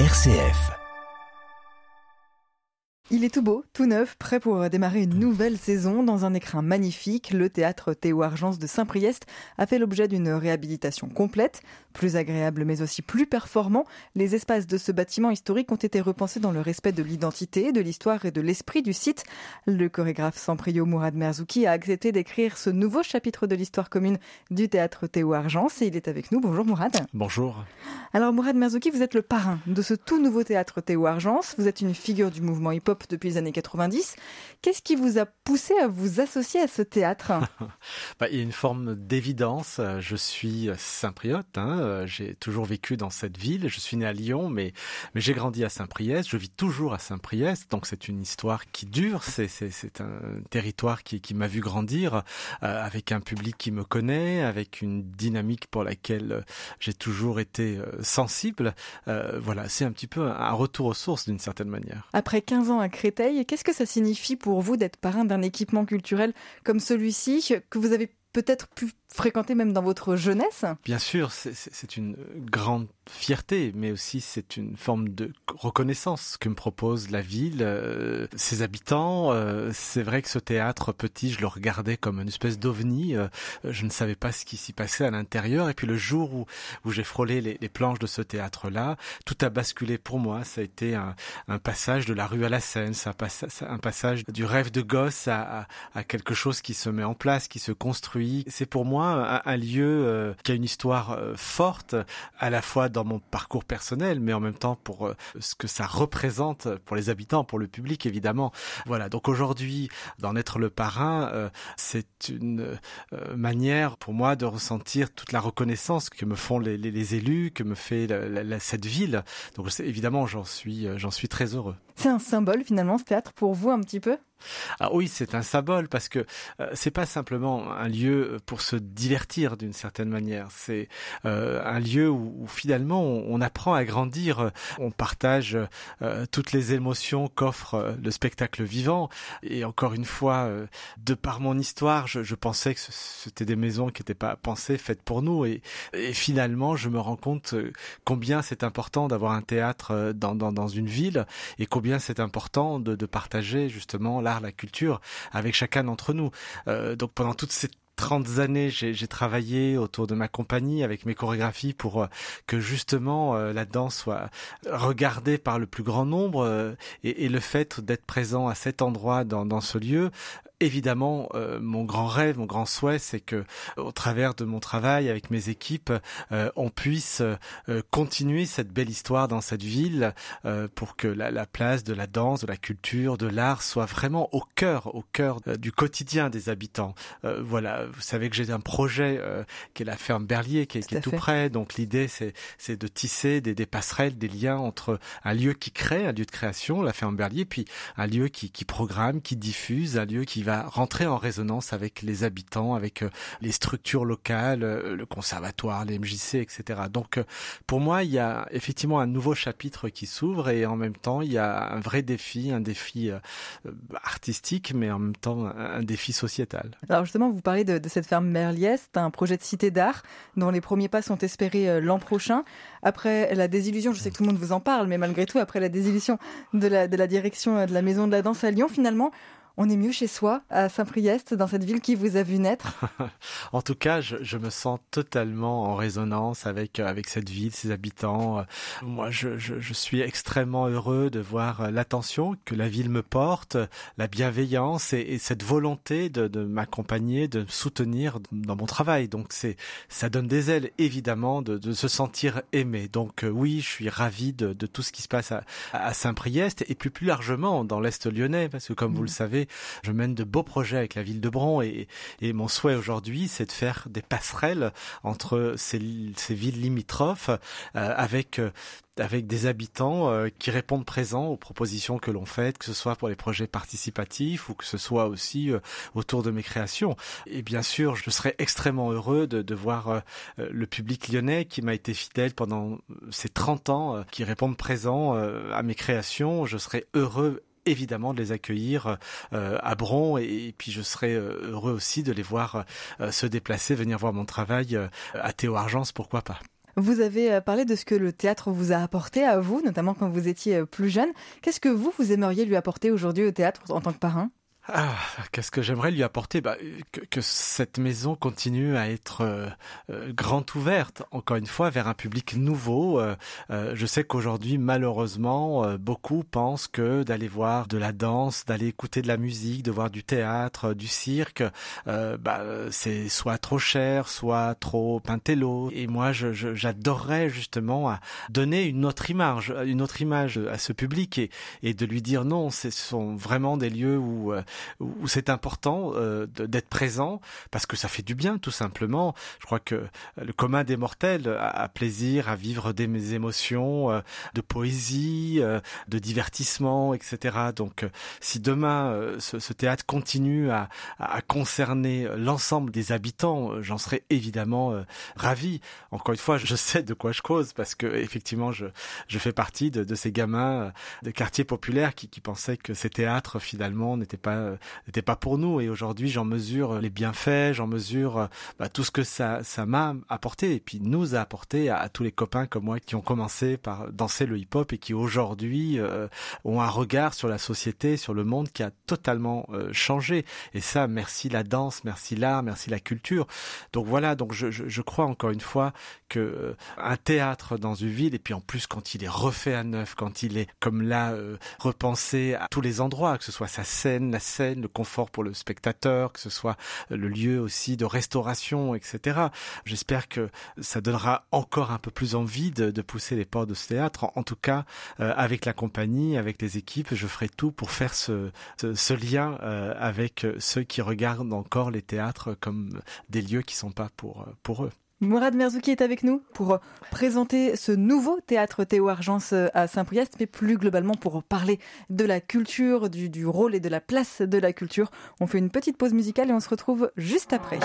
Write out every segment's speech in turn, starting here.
RCF. Il est tout beau, tout neuf, prêt pour démarrer une nouvelle saison dans un écrin magnifique. Le théâtre Théo Argence de Saint-Priest a fait l'objet d'une réhabilitation complète, plus agréable mais aussi plus performant. Les espaces de ce bâtiment historique ont été repensés dans le respect de l'identité, de l'histoire et de l'esprit du site. Le chorégraphe Samprio Mourad Merzouki a accepté d'écrire ce nouveau chapitre de l'histoire commune du théâtre Théo Argence et il est avec nous. Bonjour Mourad. Bonjour. Alors Mourad Merzouki, vous êtes le parrain de ce tout nouveau théâtre Théo Argence. Vous êtes une figure du mouvement hip-hop depuis les années 90. Qu'est-ce qui vous a poussé à vous associer à ce théâtre? Bah, Il y a une forme d'évidence. Je suis saint-priote. Hein. J'ai toujours vécu dans cette ville. Je suis né à Lyon, mais, j'ai grandi à Saint-Priest. Je vis toujours à Saint-Priest. Donc c'est une histoire qui dure. C'est, un territoire qui, qui m'a vu grandir euh, avec un public qui me connaît, avec une dynamique pour laquelle j'ai toujours été euh, sensible. Euh, voilà, c'est un petit peu un retour aux sources d'une certaine manière. Après 15 ans à Créteil. Qu'est-ce que ça signifie pour vous d'être parrain d'un équipement culturel comme celui-ci que vous avez peut-être pu fréquenter même dans votre jeunesse? Bien sûr, c'est une grande fierté, mais aussi c'est une forme de reconnaissance que me propose la ville, euh, ses habitants. Euh, c'est vrai que ce théâtre petit, je le regardais comme une espèce d'ovni. Euh, je ne savais pas ce qui s'y passait à l'intérieur. Et puis le jour où, où j'ai frôlé les, les, planches de ce théâtre-là, tout a basculé pour moi. Ça a été un, un passage de la rue à la scène, ça un passage du rêve de gosse à, à, quelque chose qui se met en place, qui se construit. C'est pour moi un, lieu euh, qui a une histoire euh, forte, à la fois dans mon parcours personnel, mais en même temps pour euh, ce que ça représente pour les habitants, pour le public évidemment. Voilà, donc aujourd'hui, d'en être le parrain, c'est une manière pour moi de ressentir toute la reconnaissance que me font les, les, élus, que me fait cette ville. Donc évidemment, j'en suis, j'en suis très heureux. C'est un symbole finalement ce théâtre pour vous un petit peu? Ah oui, c'est un symbole parce que euh, c'est pas simplement un lieu pour se divertir d'une certaine manière. C'est euh, un lieu où, finalement on, apprend à grandir, on partage euh, toutes les émotions qu'offre le spectacle vivant. Et encore une fois, de par mon histoire, je, pensais que c'était des maisons qui n'étaient pas pensées, faites pour nous. Et, finalement, je me rends compte combien c'est important d'avoir un théâtre dans, une ville et combien c'est important de partager justement l'art la culture avec chacun d'entre nous. Euh, donc pendant toutes ces 30 années, j'ai travaillé autour de ma compagnie avec mes chorégraphies pour euh, que justement euh, la danse soit regardée par le plus grand nombre et, et, le fait d'être présent à cet endroit dans, dans ce lieu évidemment, euh, mon grand rêve, mon grand souhait, c'est que, au travers de mon travail avec mes équipes, euh, on puisse euh, continuer cette belle histoire dans cette ville pour que la, la, place de la danse, de la culture, de l'art soit vraiment au cœur, au cœur du quotidien des habitants. voilà, vous savez que j'ai un projet qui est la ferme Berlier, qui est, qui est tout près. Donc l'idée, c'est de tisser des, des, passerelles, des liens entre un lieu qui crée, un lieu de création, la ferme Berlier, puis un lieu qui, qui programme, qui diffuse, un lieu qui va rentrer en résonance avec les habitants, avec euh, les structures locales, euh, le conservatoire, les MJC, etc. Donc euh, pour moi, il y a effectivement un nouveau chapitre qui s'ouvre et en même temps, il y a un vrai défi, un défi artistique, mais en même temps un défi sociétal. Alors justement, vous parlez de, de cette ferme Merliès, un projet de cité d'art dont les premiers pas sont espérés l'an prochain. Après la désillusion, je sais que tout le monde vous en parle, mais malgré tout, après la désillusion de la, de la direction de la Maison de la Danse à Lyon, finalement, on est mieux chez soi, à Saint-Priest, dans cette ville qui vous a vu naître En tout cas, je, je, me sens totalement en résonance avec, euh, avec cette ville, ses habitants. Euh, moi, je, je, je suis extrêmement heureux de voir euh, l'attention que la ville me porte, la bienveillance et, et cette volonté de, de m'accompagner, de me soutenir dans mon travail. Donc, c'est ça donne des ailes, évidemment, de, de se sentir aimé. Donc, oui, je suis ravi de, de tout ce qui se passe à, à Saint-Priest et plus, plus largement dans l'Est lyonnais, parce que comme vous le mmh. Je mène de beaux projets avec la ville de Bron et, mon souhait aujourd'hui, c'est de faire des passerelles entre ces, villes limitrophes euh, avec euh, avec des habitants euh, qui répondent présents aux propositions que l'on fait, que ce soit pour les projets participatifs ou que ce soit aussi autour de mes créations. Et bien sûr, je serais extrêmement heureux de, de voir le public lyonnais qui m'a été fidèle pendant ces 30 ans, qui répondent présents à mes créations. Je serais heureux évidemment de les accueillir euh, à Bron et, puis je serai euh, heureux aussi de les voir euh, se déplacer, venir voir mon travail à Théo Argence, pourquoi pas. Vous avez parlé de ce que le théâtre vous a apporté à vous, notamment quand vous étiez plus jeune. Qu'est-ce que vous, vous aimeriez lui apporter aujourd'hui au théâtre en tant que parrain? Ah, qu'est-ce que j'aimerais lui apporter? Bah, que, cette maison continue à être euh, euh, grande ouverte, encore une fois, vers un public nouveau. Euh, je sais qu'aujourd'hui, malheureusement, beaucoup pensent que d'aller voir de la danse, d'aller écouter de la musique, de voir du théâtre, du cirque, bah, c'est soit trop cher, soit trop pintello. Et moi, j'adorerais justement à donner une autre image, une autre image à ce public et, et de lui dire non, ce sont vraiment des lieux où où c'est important euh, d'être présent parce que ça fait du bien tout simplement. Je crois que le commun des mortels a, plaisir à vivre des émotions euh, de poésie, euh, de divertissement, etc. Donc si demain ce, ce, théâtre continue à, à concerner l'ensemble des habitants, j'en serais évidemment ravi. Encore une fois, je sais de quoi je cause parce que effectivement je, je fais partie de, de ces gamins de quartiers populaires qui, qui pensaient que ces théâtres finalement n'étaient pas euh, n'était pas pour nous. Et aujourd'hui, j'en mesure les bienfaits, j'en mesure euh, bah, tout ce que ça ça m'a apporté et puis nous a apporté à, tous les copains comme moi qui ont commencé par danser le hip-hop et qui aujourd'hui euh, ont un regard sur la société, sur le monde qui a totalement changé. Et ça, merci la danse, merci l'art, merci la culture. Donc voilà, donc je, je, je crois encore une fois que un théâtre dans une ville et puis en plus quand il est refait à neuf, quand il est comme là repensé à tous les endroits, que ce soit sa scène, la scène le confort pour le spectateur, que ce soit le lieu aussi de restauration, etc. J'espère que ça donnera encore un peu plus envie de, pousser les portes de ce théâtre. En, tout cas, euh, avec la compagnie, avec les équipes, je ferai tout pour faire ce, ce, lien euh, avec ceux qui regardent encore les théâtres comme des lieux qui sont pas pour, pour eux. Mourad Merzouki est avec nous pour présenter ce nouveau théâtre Théo Argence euh, à Saint-Priest, mais plus globalement pour parler de la culture, du, rôle et de la place de la culture. On fait une petite pause musicale et on se retrouve juste après.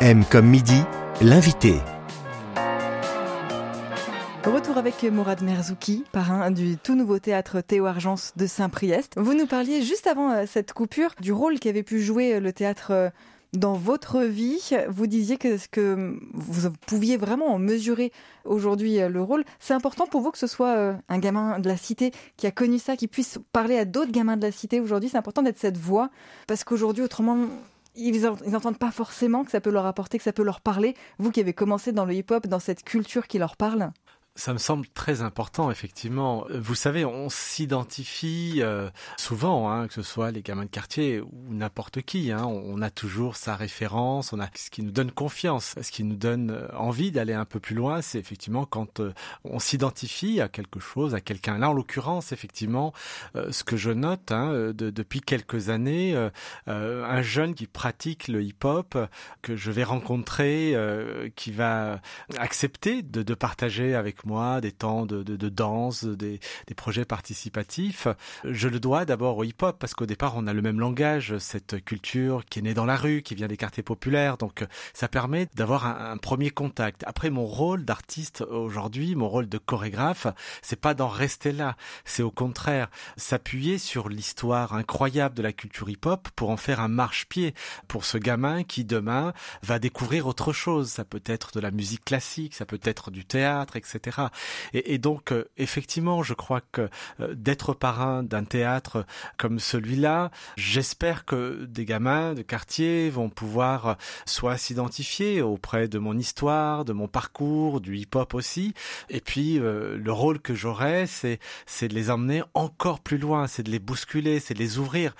M comme midi, l'invité. Retour avec Mourad Merzouki, parrain du tout nouveau théâtre Théo Argence de Saint-Priest. Vous nous parliez juste avant euh, cette coupure du rôle qu'avait pu jouer euh, le théâtre dans votre vie, vous disiez que, que vous pouviez vraiment en mesurer aujourd'hui euh, le rôle. C'est important pour vous que ce soit euh, un gamin de la cité qui a connu ça, qui puisse parler à d'autres gamins de la cité aujourd'hui. C'est important d'être cette voix parce qu'aujourd'hui, autrement, ils n'entendent pas forcément que ça peut leur apporter, que ça peut leur parler. Vous qui avez commencé dans le hip-hop, dans cette culture qui leur parle. Ça me semble très important, effectivement. Vous savez, on s'identifie euh, souvent, hein, que ce soit les gamins de quartier ou n'importe qui. Hein, on a toujours sa référence, on a ce qui nous donne confiance, ce qui nous donne euh, envie d'aller un peu plus loin. C'est effectivement quand euh, on s'identifie à quelque chose, à quelqu'un. Là, en l'occurrence, effectivement, ce que je note hein, de, depuis quelques années, un jeune qui pratique le hip-hop que je vais rencontrer, qui va accepter de, de partager avec moi, des temps de, de, de danse, des, des, projets participatifs. Je le dois d'abord au hip-hop parce qu'au départ on a le même langage, cette culture qui est née dans la rue, qui vient des quartiers populaires, donc ça permet d'avoir un, premier contact. Après mon rôle d'artiste aujourd'hui, mon rôle de chorégraphe, c'est pas d'en rester là, c'est au contraire s'appuyer sur l'histoire incroyable de la culture hip-hop pour en faire un marche-pied pour ce gamin qui demain va découvrir autre chose. Ça peut être de la musique classique, ça peut être du théâtre, etc. Et, donc, euh, effectivement, je crois que euh, d'être parrain d'un théâtre comme celui-là, j'espère que des gamins de quartier vont pouvoir euh, soit s'identifier auprès de mon histoire, de mon parcours, du hip-hop aussi. Et puis, le rôle que j'aurai, c'est c'est de les emmener encore plus loin, c'est de les bousculer, c'est de les ouvrir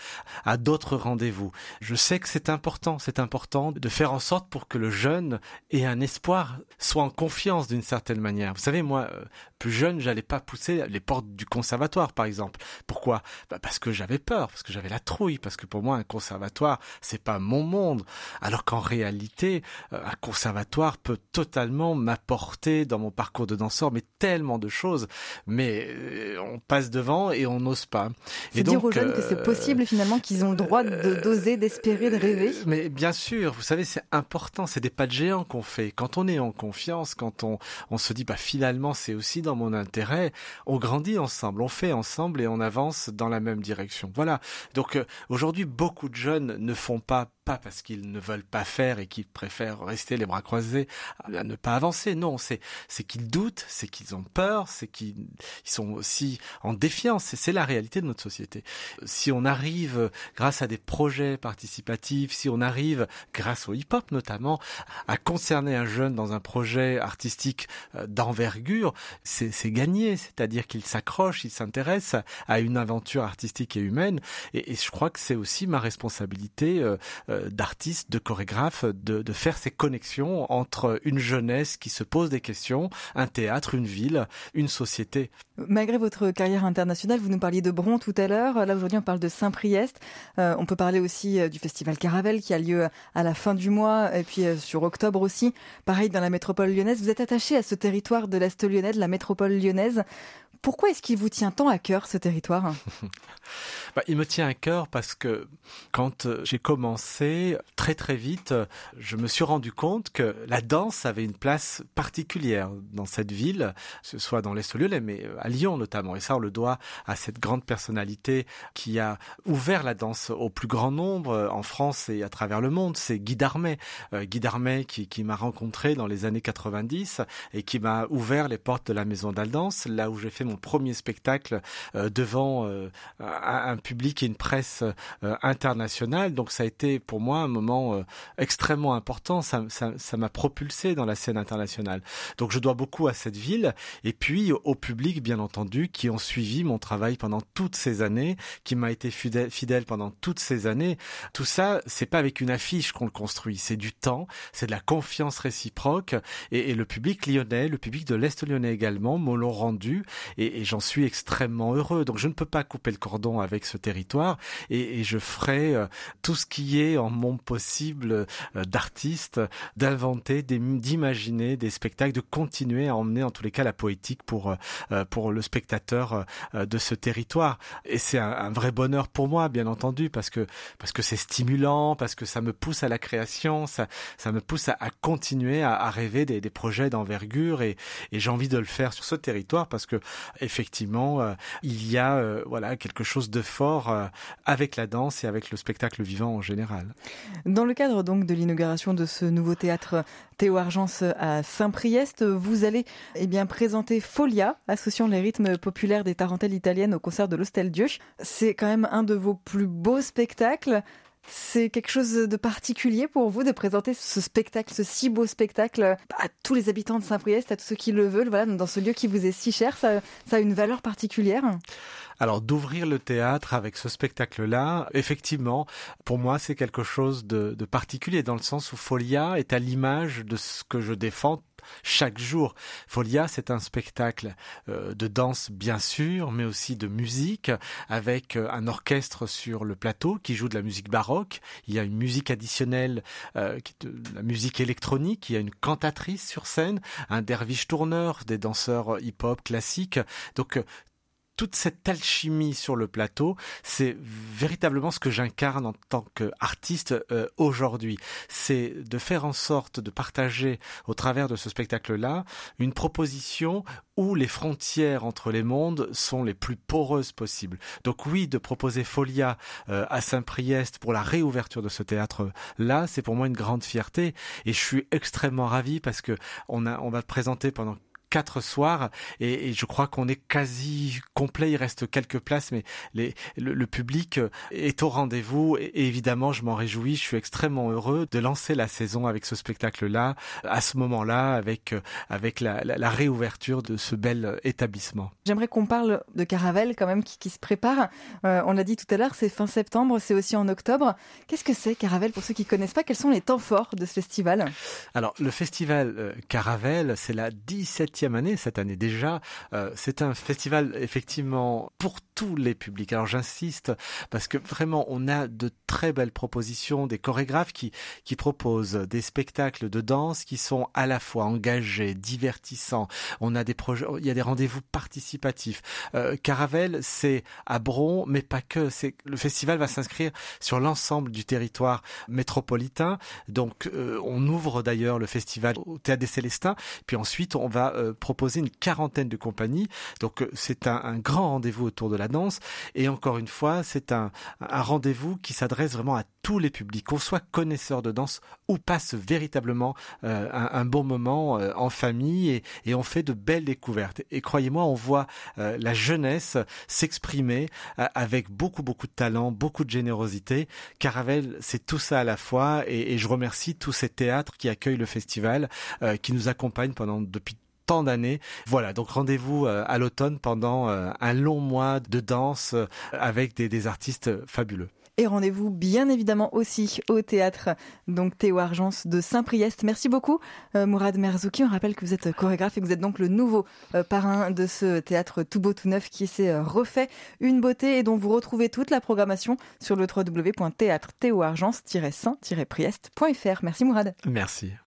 à d'autres rendez-vous. Je sais que c'est important, c'est important de faire en sorte pour que le jeune ait un espoir, soit en confiance d'une certaine manière. Vous savez, moi, euh, plus jeune, j'allais pas pousser les portes du conservatoire, par exemple. Pourquoi? Bah Parce que j'avais peur, parce que j'avais la trouille, parce que pour moi, un conservatoire, c'est pas mon monde. Alors qu'en réalité, euh, un conservatoire peut totalement m'apporter dans mon parcours de danseur, mais tellement de choses. Mais euh, on passe devant et on n'ose pas. C'est dire aux jeunes que c'est possible finalement, qu'ils ont le droit de d'oser, d'espérer, de rêver. Mais bien sûr, vous savez, c'est important. C'est des pas de géant qu'on fait. Quand on est en confiance, quand on on se dit, bah finalement c'est aussi dans mon intérêt. On grandit ensemble, on fait ensemble et on avance dans la même direction. Voilà. Donc euh, aujourd'hui, beaucoup de jeunes ne font pas pas parce qu'ils ne veulent pas faire et qu'ils préfèrent rester les bras croisés à ne pas avancer. Non, c'est c'est qu'ils doutent, c'est qu'ils ont peur, c'est qu'ils sont aussi en défiance. C'est la réalité de notre société. Si on arrive grâce à des projets participatifs, si on arrive grâce au hip-hop notamment à concerner un jeune dans un projet artistique euh, d'envergure, c'est gagné. C'est-à-dire qu'il s'accroche, il s'intéresse à une aventure artistique et humaine. Et, et je crois que c'est aussi ma responsabilité euh, euh, d'artiste, de chorégraphe, de, de faire ces connexions entre une jeunesse qui se pose des questions, un théâtre, une ville, une société. Malgré votre carrière internationale, vous nous parliez de Bron tout à l'heure. Là, aujourd'hui, on parle de Saint-Priest. Euh, on peut parler aussi euh, du festival Caravelle qui a lieu à la fin du mois et puis sur octobre aussi. Pareil, dans la métropole lyonnaise. Vous êtes attaché à ce territoire de l'Est lyonnais, de la métropole lyonnaise. Pourquoi est-ce qu'il vous tient tant à cœur ce territoire? Bah, Il me tient à cœur parce que quand euh, j'ai commencé, très très vite, je me suis rendu compte que la danse avait une place particulière dans cette ville, que ce soit dans l'Est lyonnais, mais euh, à Lyon notamment. Et ça, on le doit à cette grande personnalité qui a ouvert la danse au plus grand nombre euh, en France et à travers le monde. C'est Guy Darmet. Guy Darmet qui, qui m'a rencontré dans les années 90 et qui m'a ouvert les portes de la maison d'Aldance, là où j'ai fait mon premier spectacle euh, devant euh, un, public et une presse euh, internationale. Donc ça a été pour moi un moment extrêmement important. Ça m'a ça, m'a propulsé dans la scène internationale. Donc je dois beaucoup à cette ville et puis au public bien entendu qui ont suivi mon travail pendant toutes ces années, qui m'a été fidèle, fidèle pendant toutes ces années. Tout ça, c'est pas avec une affiche qu'on le construit, c'est du temps, c'est de la confiance réciproque et, et, le public lyonnais, le public de l'Est lyonnais également me l'ont rendu et, et j'en suis extrêmement heureux. Donc je ne peux pas couper le cordon avec ce territoire et, et je ferai euh, tout ce qui est en mon possible euh, d'artiste, d'inventer, d'imaginer des spectacles, de continuer à emmener en tous les cas la poétique pour euh, pour le spectateur de ce territoire. Et c'est un, un, vrai bonheur pour moi, bien entendu, parce que parce que c'est stimulant, parce que ça me pousse à la création, ça ça me pousse à, à continuer à, à, rêver des, des projets d'envergure et, et j'ai envie de le faire sur ce territoire parce que effectivement, euh, il y a euh, voilà quelque chose de fort euh, avec la danse et avec le spectacle vivant en général. Dans le cadre donc de l'inauguration de ce nouveau théâtre Théo Argence à Saint-Priest, vous allez eh bien présenter Folia, associant les rythmes populaires des tarentelles italiennes au concert de l'Hostel Dieu. C'est quand même un de vos plus beaux spectacles. C'est quelque chose de particulier pour vous de présenter ce spectacle, ce si beau spectacle à tous les habitants de Saint-Priest, à tous ceux qui le veulent, voilà, dans ce lieu qui vous est si cher, ça, ça a une valeur particulière? Alors d'ouvrir le théâtre avec ce spectacle-là, effectivement, pour moi c'est quelque chose de, de, particulier dans le sens où Folia est à l'image de ce que je défends chaque jour. Folia, c'est un spectacle euh, de danse bien sûr, mais aussi de musique, avec euh, un orchestre sur le plateau qui joue de la musique baroque. Il y a une musique additionnelle, euh, de la musique électronique. Il y a une cantatrice sur scène, un derviche tourneur, des danseurs hip-hop classiques. Donc toute cette alchimie sur le plateau, c'est véritablement ce que j'incarne en tant qu'artiste euh, aujourd'hui. C'est de faire en sorte de partager au travers de ce spectacle-là une proposition où les frontières entre les mondes sont les plus poreuses possibles. Donc oui, de proposer Folia euh, à Saint-Priest pour la réouverture de ce théâtre-là, c'est pour moi une grande fierté et je suis extrêmement ravi parce que on a on va présenter pendant quatre soirs et, et je crois qu'on est quasi complet. Il reste quelques places, mais les, le, le public est au rendez-vous et, évidemment, je m'en réjouis. Je suis extrêmement heureux de lancer la saison avec ce spectacle-là, à ce moment-là, avec avec la, la, la, réouverture de ce bel établissement. J'aimerais qu'on parle de Caravelle quand même qui, qui se prépare. Euh, on l'a dit tout à l'heure, c'est fin septembre, c'est aussi en octobre. Qu'est-ce que c'est Caravelle pour ceux qui connaissent pas? Quels sont les temps forts de ce festival? Alors le festival euh, Caravelle, c'est la 17e année, cette année déjà. Euh, c'est un festival effectivement pour tous les publics. Alors j'insiste parce que vraiment on a de très belles propositions, des chorégraphes qui qui proposent des spectacles de danse qui sont à la fois engagés, divertissants. On a des projets, il y a des rendez-vous participatifs. Euh, Caravelle, c'est à Bron, mais pas que. C'est le festival va s'inscrire sur l'ensemble du territoire métropolitain. Donc euh, on ouvre d'ailleurs le festival au théâtre des Célestins, puis ensuite on va euh, proposer une quarantaine de compagnies. Donc euh, c'est un, un, grand rendez-vous autour de la danse. Et encore une fois, c'est un, rendez-vous qui s'adresse vraiment à tous les publics, qu'on soit connaisseur de danse ou passe véritablement euh, un, bon moment euh, en famille et, on fait de belles découvertes. Et croyez-moi, on voit euh, la jeunesse s'exprimer avec beaucoup beaucoup de talent, beaucoup de générosité. Caravelle, c'est tout ça à la fois et, et, je remercie tous ces théâtres qui accueillent le festival, qui nous accompagnent pendant depuis tant d'années. Voilà, donc rendez-vous à l'automne pendant un long mois de danse avec des, des artistes fabuleux. Et rendez-vous bien évidemment aussi au théâtre donc Théo Argence de Saint-Priest. Merci beaucoup euh, Mourad Merzouki. On rappelle que vous êtes chorégraphe et que vous êtes donc le nouveau euh, parrain de ce théâtre tout beau tout neuf qui s'est euh, refait une beauté et dont vous retrouvez toute la programmation sur le www.théâtre saint priestfr Merci Mourad. Merci.